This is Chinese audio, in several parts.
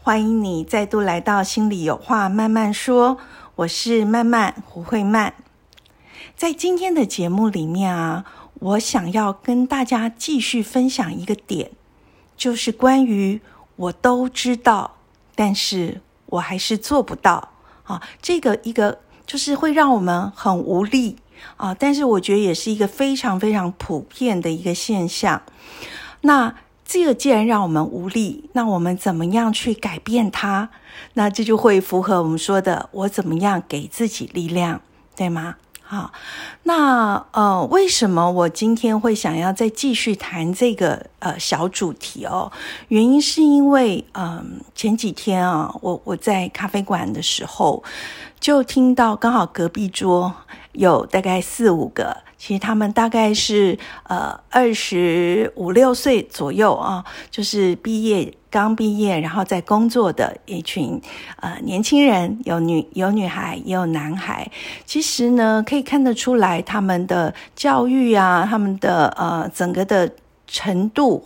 欢迎你再度来到心里有话慢慢说。我是曼曼胡慧曼。在今天的节目里面啊，我想要跟大家继续分享一个点，就是关于我都知道，但是我还是做不到啊。这个一个就是会让我们很无力啊，但是我觉得也是一个非常非常普遍的一个现象。那这个既然让我们无力，那我们怎么样去改变它？那这就会符合我们说的，我怎么样给自己力量，对吗？好，那呃，为什么我今天会想要再继续谈这个呃小主题哦？原因是因为嗯，前几天啊，我我在咖啡馆的时候，就听到刚好隔壁桌有大概四五个。其实他们大概是呃二十五六岁左右啊，就是毕业刚毕业，然后在工作的一群呃年轻人，有女有女孩，也有男孩。其实呢，可以看得出来他们的教育啊，他们的呃整个的程度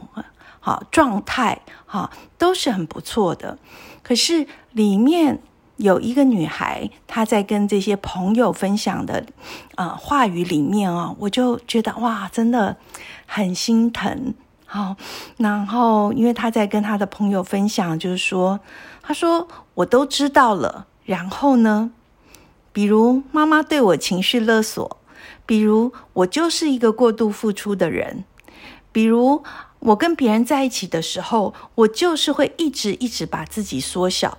好状态哈都是很不错的。可是里面。有一个女孩，她在跟这些朋友分享的，呃，话语里面哦，我就觉得哇，真的很心疼。好，然后因为她在跟她的朋友分享，就是说，她说我都知道了。然后呢，比如妈妈对我情绪勒索，比如我就是一个过度付出的人，比如我跟别人在一起的时候，我就是会一直一直把自己缩小。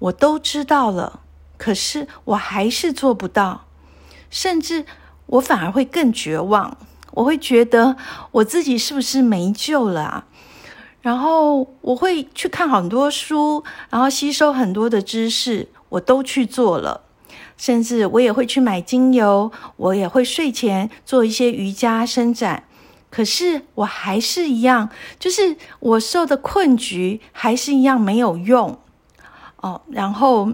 我都知道了，可是我还是做不到，甚至我反而会更绝望。我会觉得我自己是不是没救了啊？然后我会去看很多书，然后吸收很多的知识，我都去做了，甚至我也会去买精油，我也会睡前做一些瑜伽伸展。可是我还是一样，就是我受的困局还是一样没有用。哦，然后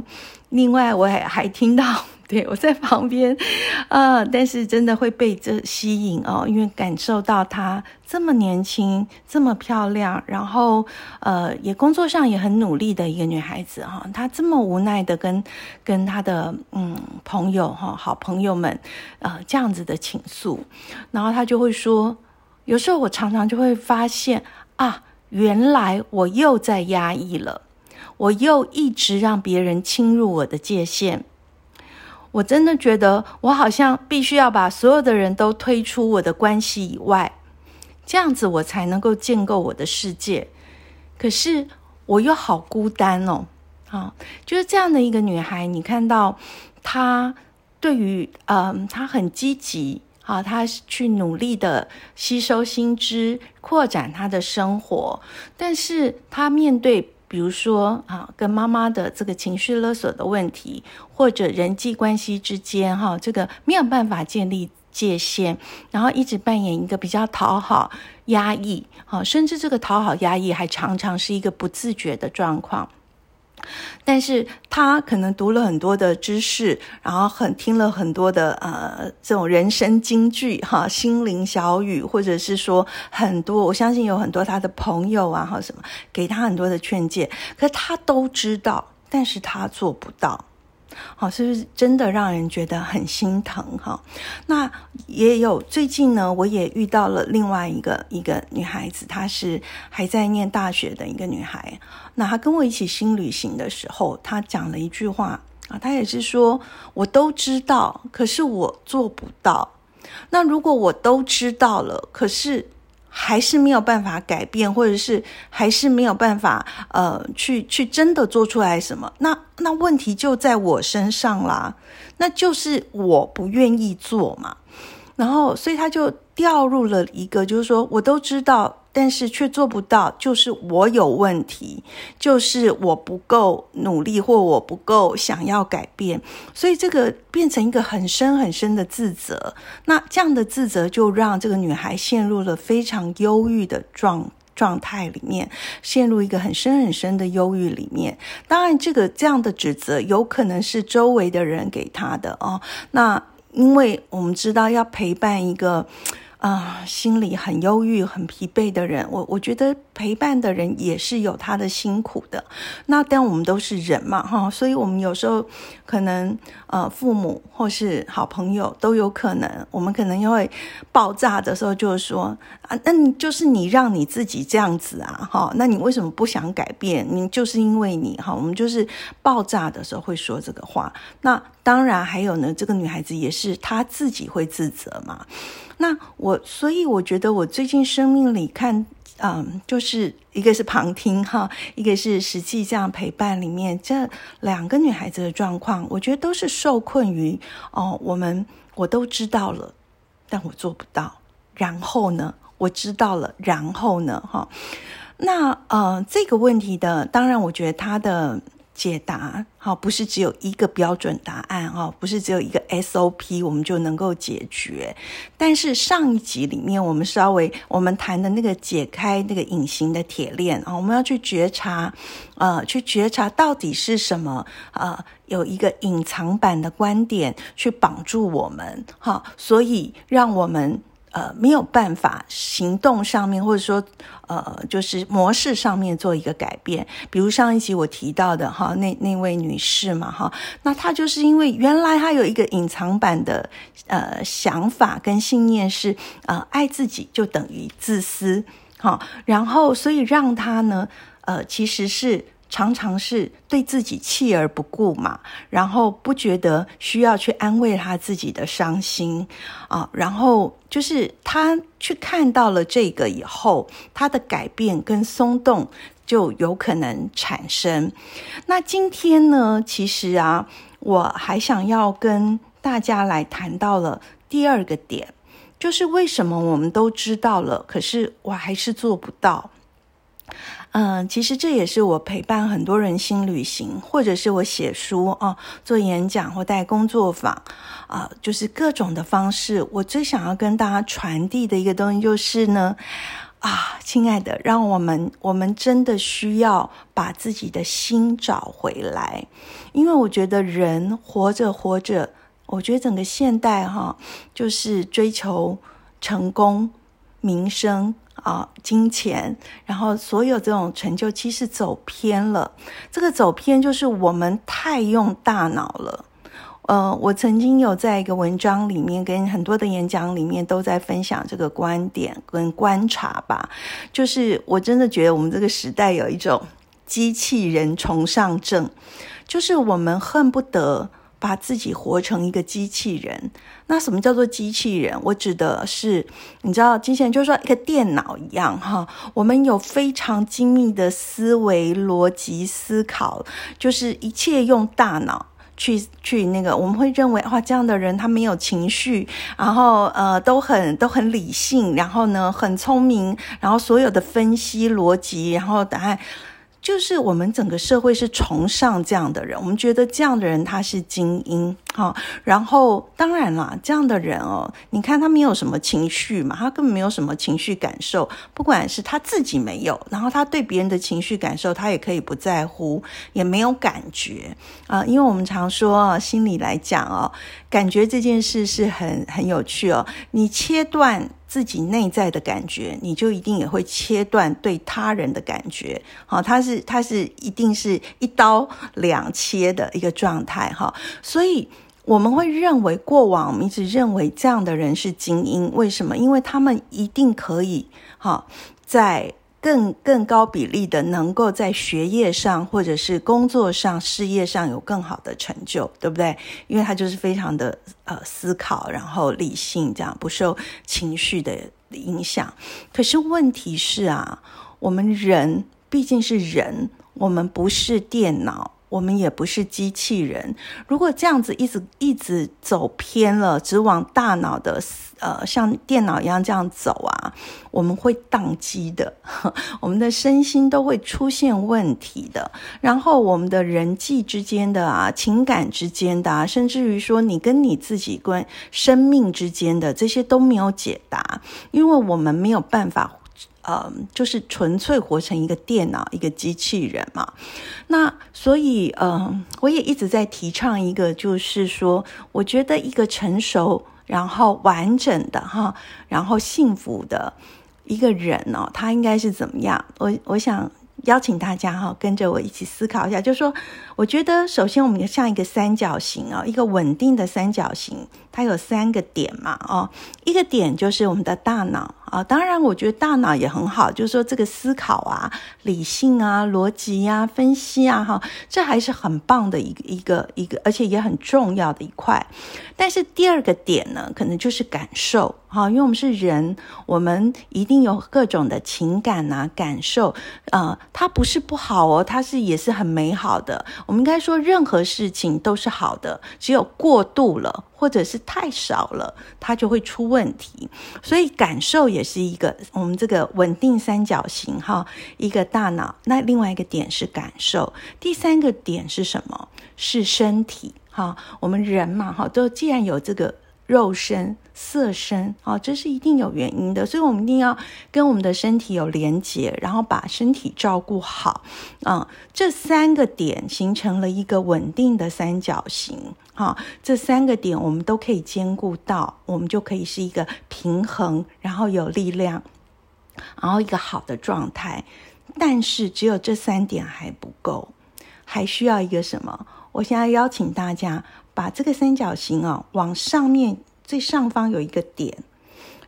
另外我还还听到，对我在旁边，呃，但是真的会被这吸引哦，因为感受到她这么年轻，这么漂亮，然后呃，也工作上也很努力的一个女孩子哈，她这么无奈的跟跟她的嗯朋友哈好朋友们呃这样子的倾诉，然后她就会说，有时候我常常就会发现啊，原来我又在压抑了。我又一直让别人侵入我的界限，我真的觉得我好像必须要把所有的人都推出我的关系以外，这样子我才能够建构我的世界。可是我又好孤单哦，啊，就是这样的一个女孩，你看到她对于嗯，她很积极啊，她去努力的吸收新知，扩展她的生活，但是她面对。比如说啊，跟妈妈的这个情绪勒索的问题，或者人际关系之间哈，这个没有办法建立界限，然后一直扮演一个比较讨好、压抑，啊，甚至这个讨好、压抑还常常是一个不自觉的状况。但是他可能读了很多的知识，然后很听了很多的呃这种人生金句哈，心灵小语，或者是说很多，我相信有很多他的朋友啊，哈什么给他很多的劝诫，可他都知道，但是他做不到。好，是不是真的让人觉得很心疼哈？那也有最近呢，我也遇到了另外一个一个女孩子，她是还在念大学的一个女孩。那她跟我一起新旅行的时候，她讲了一句话啊，她也是说，我都知道，可是我做不到。那如果我都知道了，可是。还是没有办法改变，或者是还是没有办法，呃，去去真的做出来什么？那那问题就在我身上啦，那就是我不愿意做嘛。然后，所以他就掉入了一个，就是说我都知道。但是却做不到，就是我有问题，就是我不够努力，或我不够想要改变，所以这个变成一个很深很深的自责。那这样的自责就让这个女孩陷入了非常忧郁的状状态里面，陷入一个很深很深的忧郁里面。当然，这个这样的指责有可能是周围的人给她的哦。那因为我们知道要陪伴一个。啊，心里很忧郁、很疲惫的人，我我觉得陪伴的人也是有他的辛苦的。那但我们都是人嘛，哈，所以我们有时候可能呃，父母或是好朋友都有可能，我们可能因为爆炸的时候就是说啊，那你就是你让你自己这样子啊，哈，那你为什么不想改变？你就是因为你哈，我们就是爆炸的时候会说这个话。那当然还有呢，这个女孩子也是她自己会自责嘛。那我，所以我觉得我最近生命里看，嗯，就是一个是旁听哈，一个是实际这样陪伴里面，这两个女孩子的状况，我觉得都是受困于哦，我们我都知道了，但我做不到。然后呢，我知道了，然后呢，哈，那呃，这个问题的，当然，我觉得他的。解答好，不是只有一个标准答案哈，不是只有一个 SOP，我们就能够解决。但是上一集里面，我们稍微我们谈的那个解开那个隐形的铁链啊，我们要去觉察，呃，去觉察到底是什么呃，有一个隐藏版的观点去绑住我们哈，所以让我们。呃，没有办法行动上面，或者说，呃，就是模式上面做一个改变。比如上一集我提到的哈，那那位女士嘛哈，那她就是因为原来她有一个隐藏版的呃想法跟信念是，呃，爱自己就等于自私，哈，然后所以让她呢，呃，其实是。常常是对自己弃而不顾嘛，然后不觉得需要去安慰他自己的伤心啊，然后就是他去看到了这个以后，他的改变跟松动就有可能产生。那今天呢，其实啊，我还想要跟大家来谈到了第二个点，就是为什么我们都知道了，可是我还是做不到。嗯，其实这也是我陪伴很多人心旅行，或者是我写书哦，做演讲或带工作坊啊，就是各种的方式。我最想要跟大家传递的一个东西就是呢，啊，亲爱的，让我们我们真的需要把自己的心找回来，因为我觉得人活着活着，我觉得整个现代哈，就是追求成功、名声。啊，金钱，然后所有这种成就，其实走偏了。这个走偏就是我们太用大脑了。呃，我曾经有在一个文章里面，跟很多的演讲里面都在分享这个观点跟观察吧。就是我真的觉得我们这个时代有一种机器人崇尚症，就是我们恨不得。把自己活成一个机器人，那什么叫做机器人？我指的是，你知道，机器人就是说一个电脑一样哈。我们有非常精密的思维逻辑思考，就是一切用大脑去去那个。我们会认为哇，这样的人他没有情绪，然后呃都很都很理性，然后呢很聪明，然后所有的分析逻辑，然后答案。就是我们整个社会是崇尚这样的人，我们觉得这样的人他是精英哈。然后当然啦，这样的人哦，你看他没有什么情绪嘛，他根本没有什么情绪感受，不管是他自己没有，然后他对别人的情绪感受，他也可以不在乎，也没有感觉啊。因为我们常说啊，心理来讲哦，感觉这件事是很很有趣哦，你切断。自己内在的感觉，你就一定也会切断对他人的感觉。好，他是他是一定是一刀两切的一个状态。哈，所以我们会认为过往我们一直认为这样的人是精英，为什么？因为他们一定可以哈在。更更高比例的能够在学业上或者是工作上、事业上有更好的成就，对不对？因为他就是非常的呃思考，然后理性，这样不受情绪的影响。可是问题是啊，我们人毕竟是人，我们不是电脑。我们也不是机器人。如果这样子一直一直走偏了，只往大脑的呃像电脑一样这样走啊，我们会宕机的，我们的身心都会出现问题的。然后我们的人际之间的啊，情感之间的啊，甚至于说你跟你自己跟生命之间的这些都没有解答，因为我们没有办法。呃，就是纯粹活成一个电脑、一个机器人嘛。那所以，嗯，我也一直在提倡一个，就是说，我觉得一个成熟、然后完整的哈，然后幸福的一个人哦，他应该是怎么样？我我想邀请大家哈，跟着我一起思考一下，就是说，我觉得首先我们像一个三角形啊，一个稳定的三角形，它有三个点嘛，哦，一个点就是我们的大脑。啊，当然，我觉得大脑也很好，就是说这个思考啊、理性啊、逻辑呀、分析啊，哈，这还是很棒的一个一个一个，而且也很重要的一块。但是第二个点呢，可能就是感受，哈，因为我们是人，我们一定有各种的情感啊、感受，呃，它不是不好哦，它是也是很美好的。我们应该说，任何事情都是好的，只有过度了。或者是太少了，它就会出问题。所以感受也是一个我们这个稳定三角形哈，一个大脑。那另外一个点是感受，第三个点是什么？是身体哈。我们人嘛哈，都既然有这个。肉身、色身，啊，这是一定有原因的，所以我们一定要跟我们的身体有连结，然后把身体照顾好，啊，这三个点形成了一个稳定的三角形，哈，这三个点我们都可以兼顾到，我们就可以是一个平衡，然后有力量，然后一个好的状态。但是只有这三点还不够，还需要一个什么？我现在邀请大家。把这个三角形哦往上面最上方有一个点，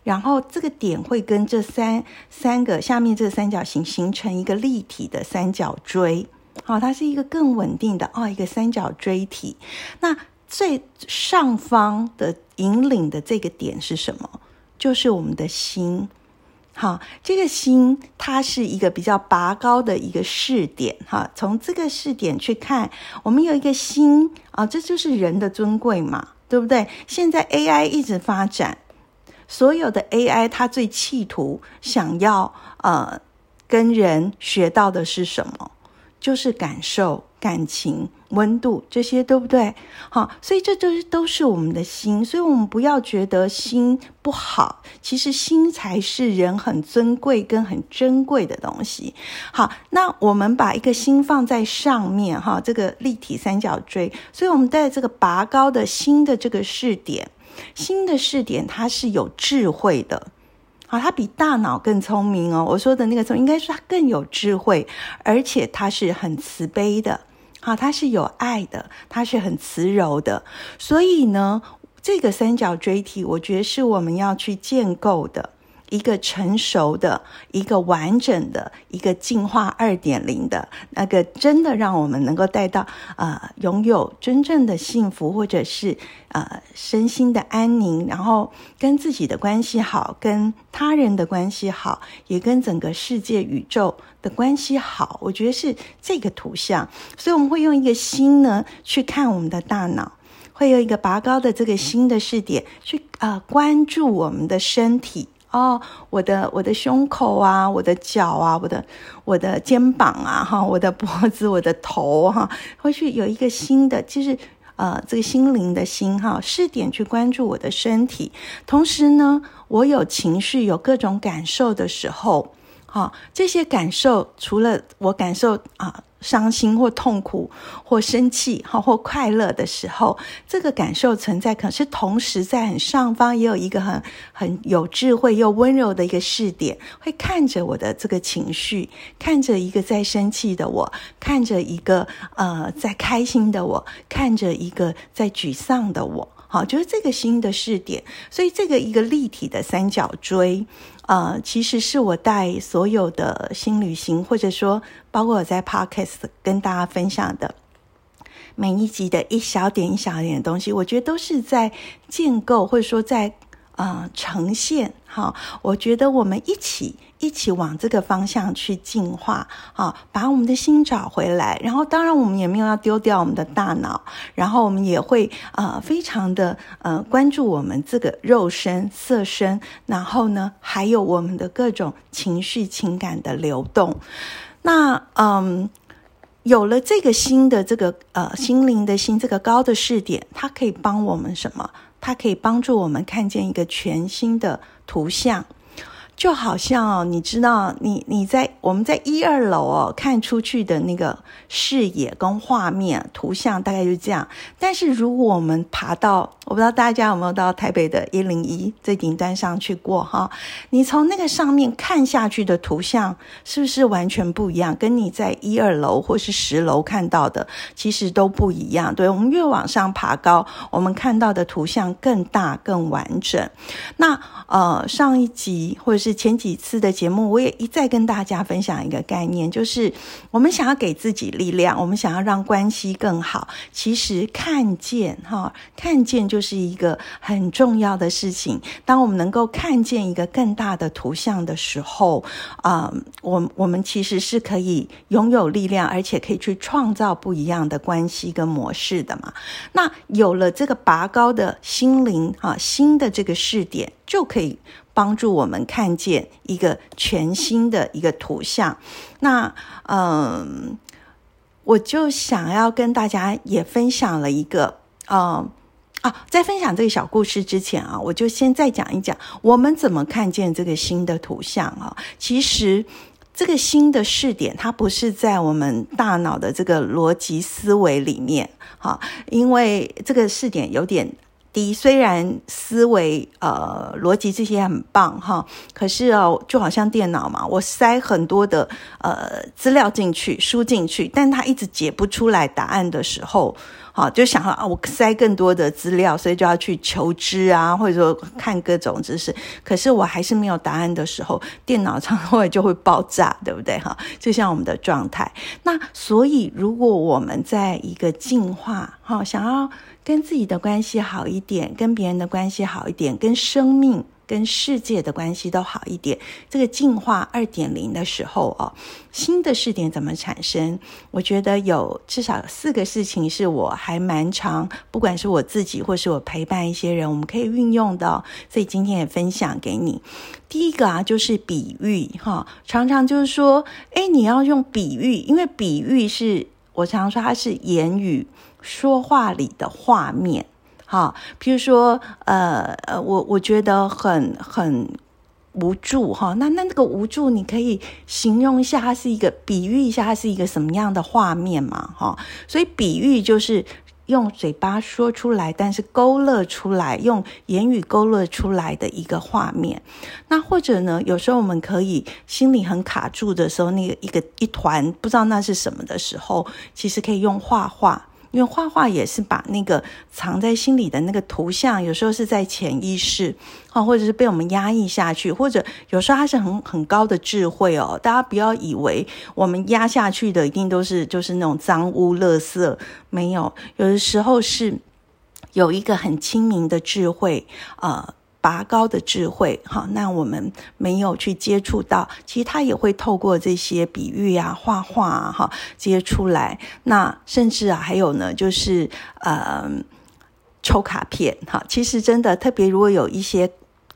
然后这个点会跟这三三个下面这个三角形形成一个立体的三角锥，好，它是一个更稳定的哦一个三角锥体。那最上方的引领的这个点是什么？就是我们的心。好，这个心它是一个比较拔高的一个视点，哈，从这个视点去看，我们有一个心啊，这就是人的尊贵嘛，对不对？现在 AI 一直发展，所有的 AI 它最企图想要呃跟人学到的是什么？就是感受。感情、温度这些对不对？好，所以这都是都是我们的心，所以我们不要觉得心不好，其实心才是人很尊贵跟很珍贵的东西。好，那我们把一个心放在上面，哈，这个立体三角锥，所以我们在这个拔高的心的这个视点，新的视点它是有智慧的。好，它比大脑更聪明哦。我说的那个聪，应该是它更有智慧，而且它是很慈悲的。好，它是有爱的，它是很慈柔的。所以呢，这个三角锥体，我觉得是我们要去建构的。一个成熟的、一个完整的、一个进化二点零的那个，真的让我们能够带到呃，拥有真正的幸福，或者是呃身心的安宁，然后跟自己的关系好，跟他人的关系好，也跟整个世界宇宙的关系好。我觉得是这个图像，所以我们会用一个心呢去看我们的大脑，会有一个拔高的这个新的视点去啊关注我们的身体。哦，我的我的胸口啊，我的脚啊，我的我的肩膀啊，哈，我的脖子，我的头哈，会去有一个新的，就是呃，这个心灵的心哈，试点去关注我的身体。同时呢，我有情绪、有各种感受的时候，哈，这些感受除了我感受啊。伤心或痛苦或生气，哈或快乐的时候，这个感受存在。可是同时，在很上方也有一个很很有智慧又温柔的一个视点，会看着我的这个情绪，看着一个在生气的我，看着一个呃在开心的我，看着一个在沮丧的我。好，就是这个新的试点，所以这个一个立体的三角锥，呃，其实是我带所有的新旅行，或者说包括我在 Podcast 跟大家分享的每一集的一小点一小点的东西，我觉得都是在建构，或者说在呃呈现。哈，我觉得我们一起一起往这个方向去进化，啊，把我们的心找回来。然后，当然我们也没有要丢掉我们的大脑，然后我们也会呃非常的呃关注我们这个肉身、色身，然后呢，还有我们的各种情绪、情感的流动。那嗯，有了这个新的这个呃心灵的心这个高的视点，它可以帮我们什么？它可以帮助我们看见一个全新的。图像就好像哦，你知道，你你在我们在一二楼哦看出去的那个视野跟画面图像大概就是这样。但是如果我们爬到，我不知道大家有没有到台北的一零一最顶端上去过哈？你从那个上面看下去的图像是不是完全不一样？跟你在一二楼或是十楼看到的其实都不一样。对我们越往上爬高，我们看到的图像更大更完整。那呃，上一集或者是。前几次的节目，我也一再跟大家分享一个概念，就是我们想要给自己力量，我们想要让关系更好。其实看见哈，看见就就是一个很重要的事情。当我们能够看见一个更大的图像的时候，啊，我我们其实是可以拥有力量，而且可以去创造不一样的关系跟模式的嘛。那有了这个拔高的心灵啊，新的这个视点，就可以。帮助我们看见一个全新的一个图像。那嗯，我就想要跟大家也分享了一个，嗯啊，在分享这个小故事之前啊，我就先再讲一讲我们怎么看见这个新的图像啊。其实这个新的视点，它不是在我们大脑的这个逻辑思维里面，哈，因为这个视点有点。第一，虽然思维、呃逻辑这些很棒哈，可是哦，就好像电脑嘛，我塞很多的呃资料进去、输进去，但它一直解不出来答案的时候，好就想啊，我塞更多的资料，所以就要去求知啊，或者说看各种知识，可是我还是没有答案的时候，电脑常常会就会爆炸，对不对哈？就像我们的状态。那所以，如果我们在一个进化哈，想要。跟自己的关系好一点，跟别人的关系好一点，跟生命、跟世界的关系都好一点。这个进化二点零的时候哦，新的试点怎么产生？我觉得有至少四个事情是我还蛮常，不管是我自己或是我陪伴一些人，我们可以运用的。所以今天也分享给你。第一个啊，就是比喻哈，常常就是说，哎，你要用比喻，因为比喻是我常说它是言语。说话里的画面，哈，比如说，呃呃，我我觉得很很无助，哈，那那那个无助，你可以形容一下，它是一个比喻一下，它是一个什么样的画面嘛，哈，所以比喻就是用嘴巴说出来，但是勾勒出来，用言语勾勒出来的一个画面。那或者呢，有时候我们可以心里很卡住的时候，那个一个一团不知道那是什么的时候，其实可以用画画。因为画画也是把那个藏在心里的那个图像，有时候是在潜意识，啊，或者是被我们压抑下去，或者有时候它是很很高的智慧哦。大家不要以为我们压下去的一定都是就是那种脏污垃圾，没有，有的时候是有一个很清明的智慧，呃。拔高的智慧，哈，那我们没有去接触到，其实他也会透过这些比喻啊、画画啊，哈，接出来。那甚至啊，还有呢，就是呃，抽卡片，哈，其实真的特别，如果有一些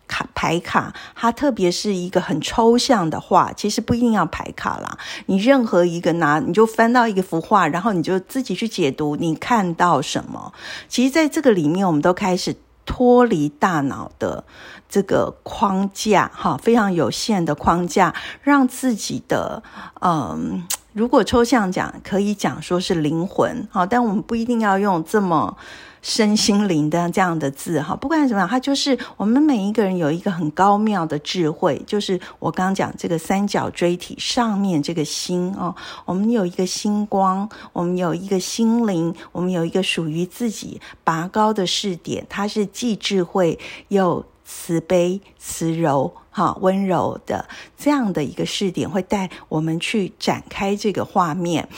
卡牌卡，它特别是一个很抽象的画，其实不一定要牌卡啦，你任何一个拿，你就翻到一幅画，然后你就自己去解读，你看到什么？其实，在这个里面，我们都开始。脱离大脑的这个框架，哈，非常有限的框架，让自己的，嗯，如果抽象讲，可以讲说是灵魂，好，但我们不一定要用这么。身心灵的这样的字哈，不管怎么样，它就是我们每一个人有一个很高妙的智慧，就是我刚刚讲这个三角锥体上面这个心哦，我们有一个星光，我们有一个心灵，我们有一个属于自己拔高的视点，它是既智慧又慈悲、慈柔、哈温柔的这样的一个视点，会带我们去展开这个画面。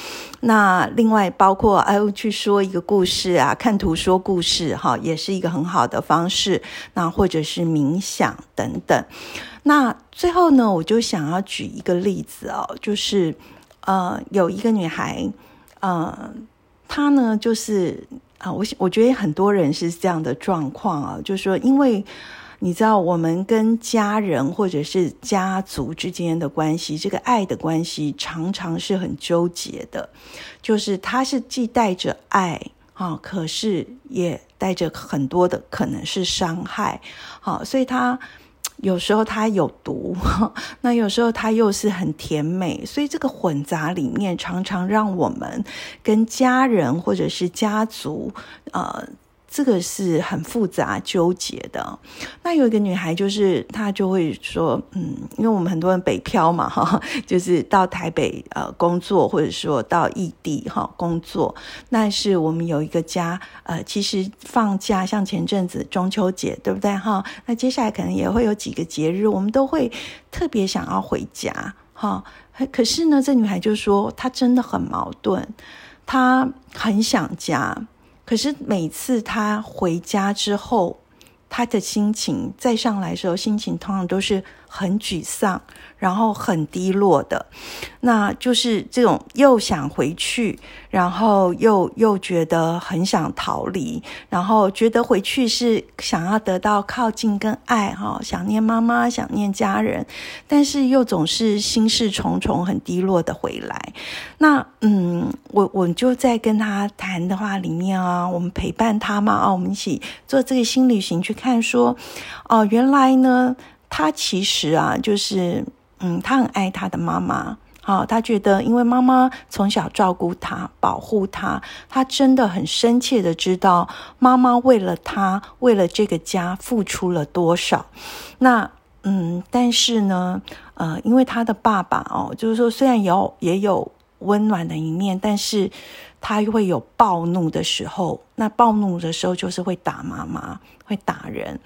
那另外包括哎，去说一个故事啊，看图说故事，哈，也是一个很好的方式。那或者是冥想等等。那最后呢，我就想要举一个例子哦，就是呃，有一个女孩，呃，她呢就是啊，我我觉得很多人是这样的状况啊，就是说，因为你知道，我们跟家人或者是家族之间的关系，这个爱的关系常常是很纠结的，就是它是既带着爱啊，可是也带着很多的可能是伤害，好，所以它。有时候它有毒，那有时候它又是很甜美，所以这个混杂里面常常让我们跟家人或者是家族，呃。这个是很复杂纠结的。那有一个女孩，就是她就会说，嗯，因为我们很多人北漂嘛，哈，就是到台北呃工作，或者说到异地哈工作。但是我们有一个家，呃，其实放假，像前阵子中秋节，对不对哈？那接下来可能也会有几个节日，我们都会特别想要回家哈。可是呢，这女孩就说，她真的很矛盾，她很想家。可是每次他回家之后，他的心情再上来的时候，心情通常都是很沮丧。然后很低落的，那就是这种又想回去，然后又又觉得很想逃离，然后觉得回去是想要得到靠近跟爱哈，想念妈妈，想念家人，但是又总是心事重重，很低落的回来。那嗯，我我就在跟他谈的话里面啊，我们陪伴他嘛啊，我们一起做这个新旅行去看说，哦，原来呢，他其实啊，就是。嗯，他很爱他的妈妈，好，他觉得因为妈妈从小照顾他、保护他，他真的很深切的知道妈妈为了他、为了这个家付出了多少。那嗯，但是呢，呃，因为他的爸爸哦，就是说虽然有也有温暖的一面，但是他会有暴怒的时候。那暴怒的时候就是会打妈妈，会打人。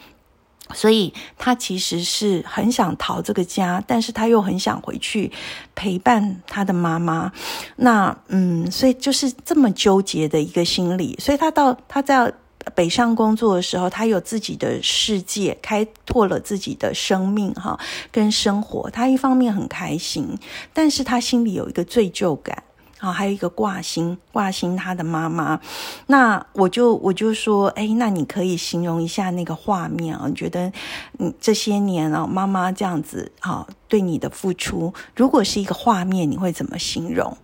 所以他其实是很想逃这个家，但是他又很想回去陪伴他的妈妈。那嗯，所以就是这么纠结的一个心理。所以他到他在北上工作的时候，他有自己的世界，开拓了自己的生命哈，跟生活。他一方面很开心，但是他心里有一个罪疚感。好，还有一个挂心，挂心他的妈妈。那我就我就说，哎，那你可以形容一下那个画面啊？你觉得，嗯，这些年啊，妈妈这样子，好。对你的付出，如果是一个画面，你会怎么形容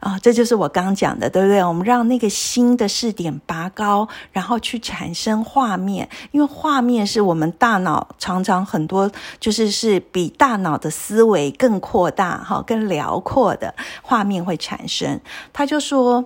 啊？这就是我刚讲的，对不对？我们让那个新的视点拔高，然后去产生画面，因为画面是我们大脑常常很多，就是是比大脑的思维更扩大、哈更辽阔的画面会产生。他就说。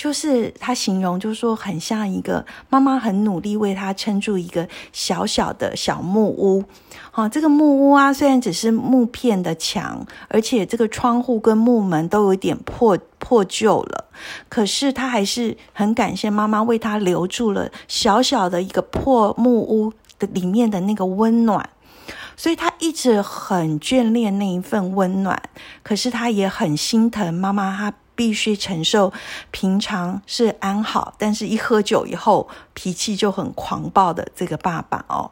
就是他形容，就是说很像一个妈妈很努力为他撑住一个小小的小木屋。好，这个木屋啊，虽然只是木片的墙，而且这个窗户跟木门都有点破破旧了，可是他还是很感谢妈妈为他留住了小小的一个破木屋的里面的那个温暖，所以他一直很眷恋那一份温暖，可是他也很心疼妈妈他。必须承受平常是安好，但是一喝酒以后脾气就很狂暴的这个爸爸哦，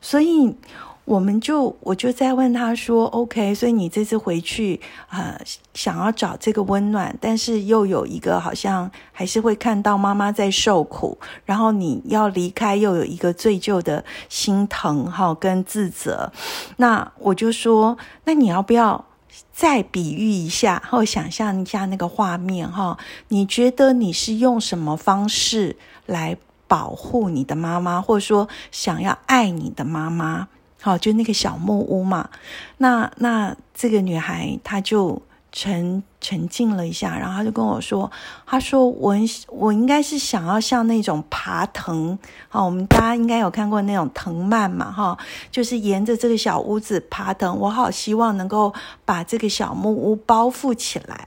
所以我们就我就在问他说：“OK，所以你这次回去呃想要找这个温暖，但是又有一个好像还是会看到妈妈在受苦，然后你要离开又有一个罪疚的心疼哈跟自责，那我就说，那你要不要？”再比喻一下，或想象一下那个画面哈，你觉得你是用什么方式来保护你的妈妈，或者说想要爱你的妈妈？好，就那个小木屋嘛。那那这个女孩她就。成沉静了一下，然后他就跟我说：“他说我我应该是想要像那种爬藤，好，我们大家应该有看过那种藤蔓嘛，哈，就是沿着这个小屋子爬藤。我好希望能够把这个小木屋包覆起来，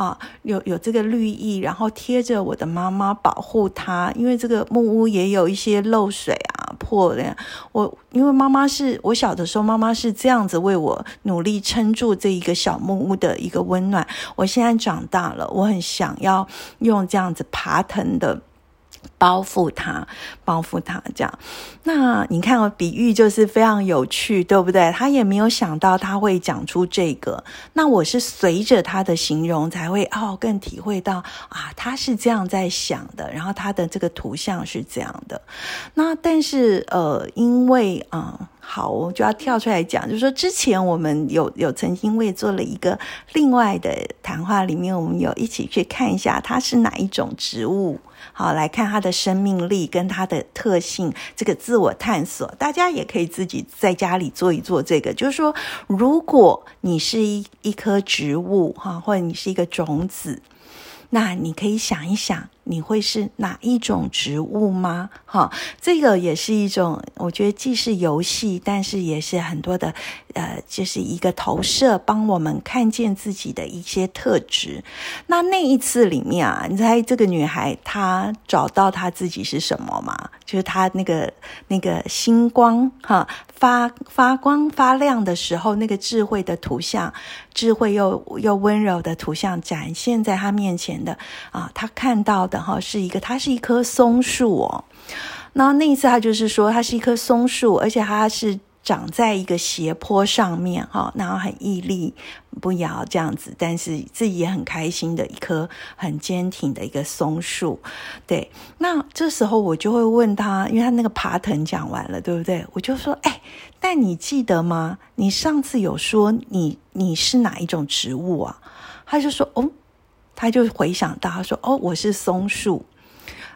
啊，有有这个绿意，然后贴着我的妈妈保护她，因为这个木屋也有一些漏水啊。”破的。我因为妈妈是我小的时候，妈妈是这样子为我努力撑住这一个小木屋的一个温暖。我现在长大了，我很想要用这样子爬藤的。包覆它，包覆它，这样。那你看，比喻就是非常有趣，对不对？他也没有想到他会讲出这个。那我是随着他的形容才会哦，更体会到啊，他是这样在想的。然后他的这个图像是这样的。那但是呃，因为啊。好，我就要跳出来讲，就是说，之前我们有有曾经为做了一个另外的谈话，里面我们有一起去看一下它是哪一种植物，好来看它的生命力跟它的特性，这个自我探索，大家也可以自己在家里做一做这个。就是说，如果你是一一颗植物，哈，或者你是一个种子，那你可以想一想。你会是哪一种植物吗？哈，这个也是一种，我觉得既是游戏，但是也是很多的，呃，就是一个投射，帮我们看见自己的一些特质。那那一次里面啊，你猜这个女孩她找到她自己是什么吗？就是她那个那个星光哈发发光发亮的时候，那个智慧的图像，智慧又又温柔的图像展现在她面前的啊，她看到的。哈，是一个，它是一棵松树哦。那那一次，他就是说，它是一棵松树，而且它是长在一个斜坡上面哈，然后很屹立不摇这样子，但是自己也很开心的一棵很坚挺的一个松树。对，那这时候我就会问他，因为他那个爬藤讲完了，对不对？我就说，哎，但你记得吗？你上次有说你你是哪一种植物啊？他就说，哦。他就回想到，他说：“哦，我是松树。”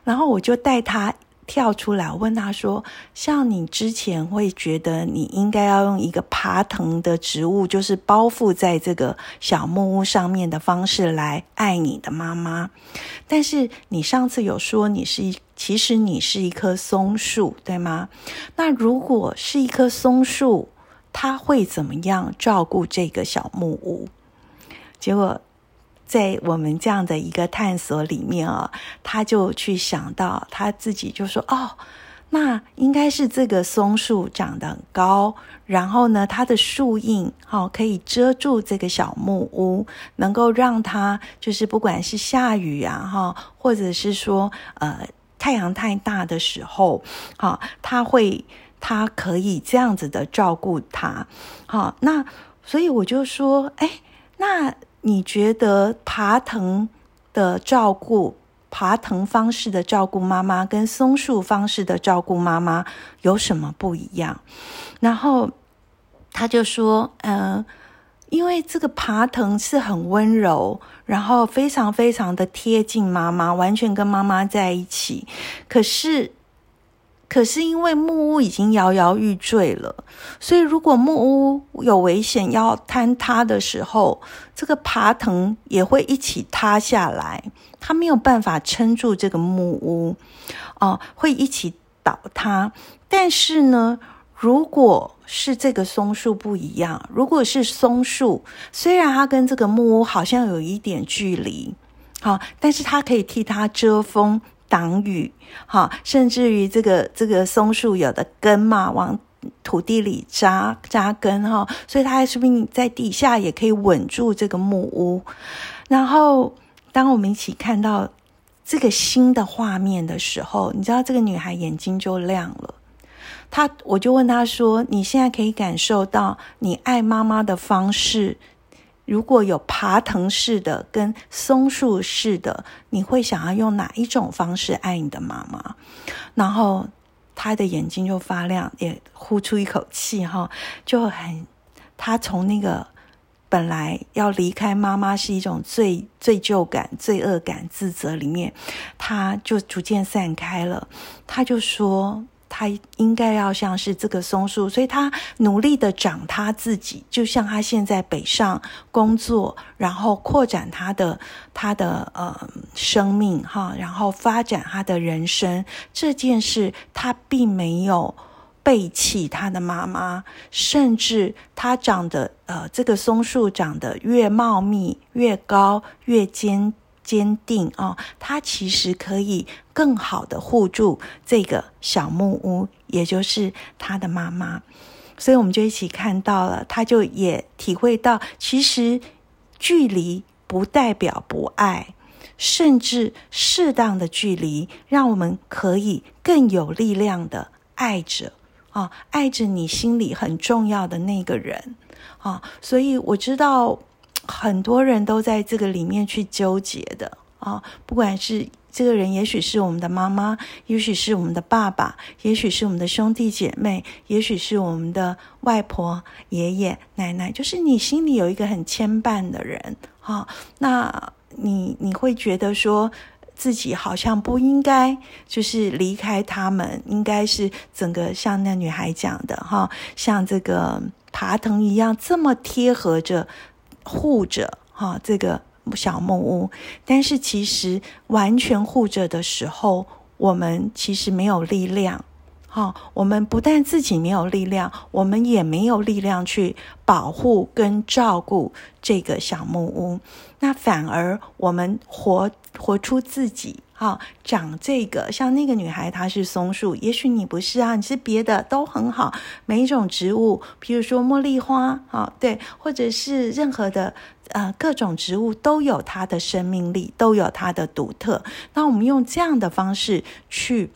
然后我就带他跳出来，问他说：“像你之前会觉得你应该要用一个爬藤的植物，就是包覆在这个小木屋上面的方式来爱你的妈妈，但是你上次有说你是，其实你是一棵松树，对吗？那如果是一棵松树，他会怎么样照顾这个小木屋？结果。”在我们这样的一个探索里面啊，他就去想到他自己就说：“哦，那应该是这个松树长得很高，然后呢，它的树荫哦可以遮住这个小木屋，能够让它就是不管是下雨啊哈，或者是说呃太阳太大的时候，哈，它会它可以这样子的照顾它。好，那所以我就说，哎，那。”你觉得爬藤的照顾，爬藤方式的照顾妈妈，跟松树方式的照顾妈妈有什么不一样？然后他就说：“嗯，因为这个爬藤是很温柔，然后非常非常的贴近妈妈，完全跟妈妈在一起。可是。”可是因为木屋已经摇摇欲坠了，所以如果木屋有危险要坍塌的时候，这个爬藤也会一起塌下来，它没有办法撑住这个木屋，哦，会一起倒塌。但是呢，如果是这个松树不一样，如果是松树，虽然它跟这个木屋好像有一点距离，好，但是它可以替它遮风。挡雨，哈，甚至于这个这个松树有的根嘛，往土地里扎扎根，哈，所以它是不是在底下也可以稳住这个木屋？然后，当我们一起看到这个新的画面的时候，你知道这个女孩眼睛就亮了。她，我就问她说：“你现在可以感受到你爱妈妈的方式？”如果有爬藤式的跟松树式的，你会想要用哪一种方式爱你的妈妈？然后他的眼睛就发亮，也呼出一口气，哈，就很他从那个本来要离开妈妈是一种罪罪疚感、罪恶感、自责里面，他就逐渐散开了。他就说。他应该要像是这个松树，所以他努力的长他自己，就像他现在北上工作，然后扩展他的他的呃生命哈，然后发展他的人生这件事，他并没有背弃他的妈妈，甚至他长得呃这个松树长得越茂密越高越坚坚定哦，他其实可以更好的护住这个小木屋，也就是他的妈妈。所以我们就一起看到了，他就也体会到，其实距离不代表不爱，甚至适当的距离，让我们可以更有力量的爱着啊，爱着你心里很重要的那个人啊。所以我知道。很多人都在这个里面去纠结的啊，不管是这个人，也许是我们的妈妈，也许是我们的爸爸，也许是我们的兄弟姐妹，也许是我们的外婆、爷爷、奶奶，就是你心里有一个很牵绊的人哈，那你你会觉得说自己好像不应该就是离开他们，应该是整个像那女孩讲的哈，像这个爬藤一样这么贴合着。护着哈这个小木屋，但是其实完全护着的时候，我们其实没有力量。哈，我们不但自己没有力量，我们也没有力量去保护跟照顾这个小木屋。那反而我们活活出自己。哈，长这个像那个女孩，她是松树，也许你不是啊，你是别的，都很好。每一种植物，比如说茉莉花，啊，对，或者是任何的呃各种植物，都有它的生命力，都有它的独特。那我们用这样的方式去，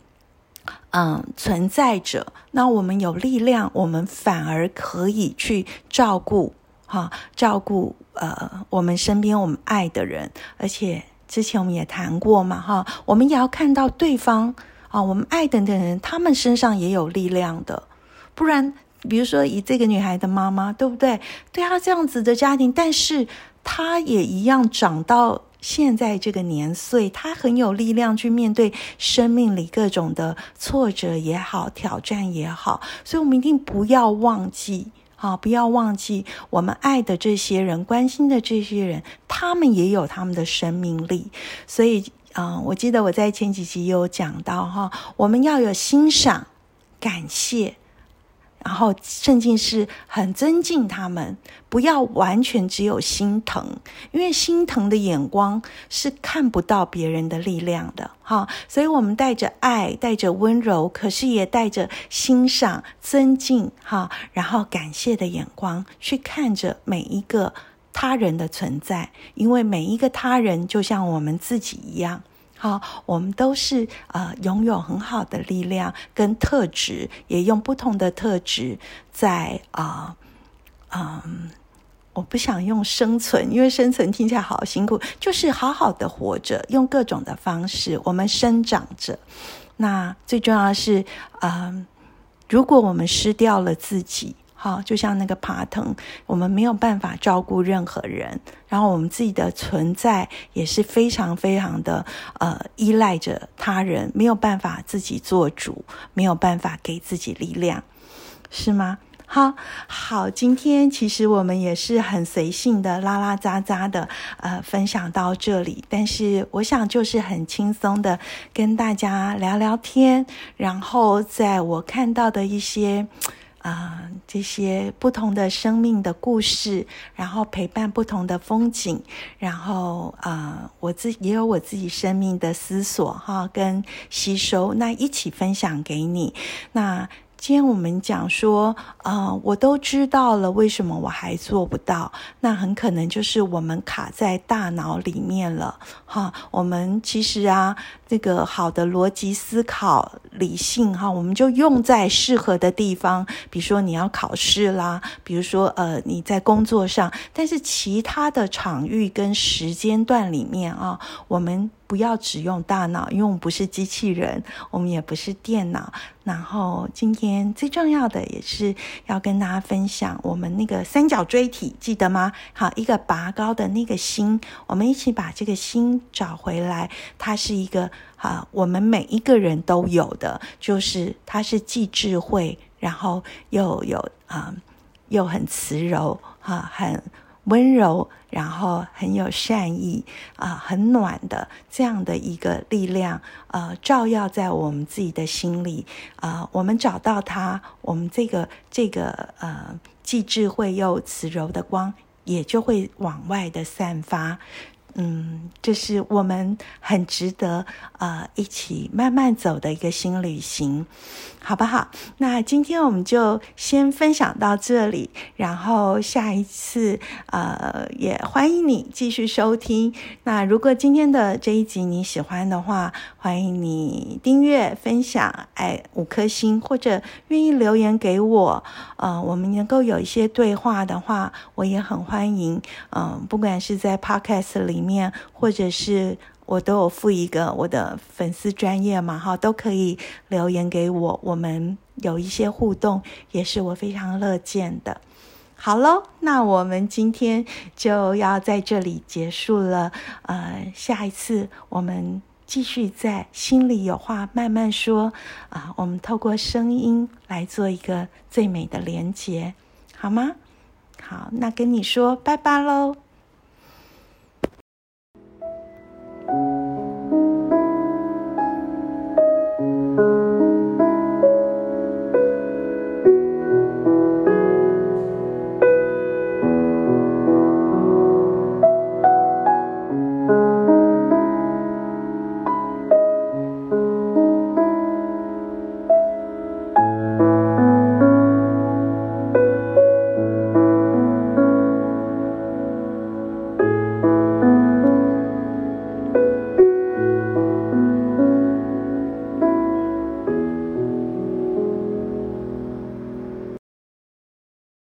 嗯，存在着，那我们有力量，我们反而可以去照顾，哈，照顾呃我们身边我们爱的人，而且。之前我们也谈过嘛，哈，我们也要看到对方啊，我们爱的的人，他们身上也有力量的，不然，比如说以这个女孩的妈妈，对不对？对她这样子的家庭，但是她也一样长到现在这个年岁，她很有力量去面对生命里各种的挫折也好，挑战也好，所以我们一定不要忘记。好，不要忘记我们爱的这些人，关心的这些人，他们也有他们的生命力。所以，嗯，我记得我在前几集有讲到哈，我们要有欣赏、感谢。然后，甚至是很尊敬他们，不要完全只有心疼，因为心疼的眼光是看不到别人的力量的，哈。所以我们带着爱，带着温柔，可是也带着欣赏、尊敬，哈，然后感谢的眼光去看着每一个他人的存在，因为每一个他人就像我们自己一样。好，我们都是呃拥有很好的力量跟特质，也用不同的特质在啊嗯，我不想用生存，因为生存听起来好辛苦，就是好好的活着，用各种的方式，我们生长着。那最重要的是，嗯，如果我们失掉了自己。好，就像那个爬藤，我们没有办法照顾任何人，然后我们自己的存在也是非常非常的呃依赖着他人，没有办法自己做主，没有办法给自己力量，是吗？好好，今天其实我们也是很随性的拉拉杂杂的呃分享到这里，但是我想就是很轻松的跟大家聊聊天，然后在我看到的一些。啊，这些不同的生命的故事，然后陪伴不同的风景，然后啊，我自也有我自己生命的思索哈，跟吸收，那一起分享给你。那今天我们讲说，啊，我都知道了，为什么我还做不到？那很可能就是我们卡在大脑里面了哈。我们其实啊。这个好的逻辑思考、理性哈，我们就用在适合的地方。比如说你要考试啦，比如说呃你在工作上，但是其他的场域跟时间段里面啊，我们不要只用大脑，因为我们不是机器人，我们也不是电脑。然后今天最重要的也是要跟大家分享我们那个三角锥体，记得吗？好，一个拔高的那个心，我们一起把这个心找回来，它是一个。啊，我们每一个人都有的，就是它是既智慧，然后又有啊，又很慈柔，哈，很温柔，然后很有善意，啊，很暖的这样的一个力量，呃，照耀在我们自己的心里，啊，我们找到它，我们这个这个呃，既智慧又慈柔的光，也就会往外的散发。嗯，这是我们很值得呃一起慢慢走的一个新旅行，好不好？那今天我们就先分享到这里，然后下一次呃也欢迎你继续收听。那如果今天的这一集你喜欢的话，欢迎你订阅、分享，哎五颗星，或者愿意留言给我，呃，我们能够有一些对话的话，我也很欢迎。嗯，不管是在 Podcast 里。里面，或者是我都有附一个我的粉丝专业嘛，哈，都可以留言给我，我们有一些互动，也是我非常乐见的。好喽，那我们今天就要在这里结束了，呃，下一次我们继续在心里有话慢慢说啊，我们透过声音来做一个最美的连接，好吗？好，那跟你说拜拜喽。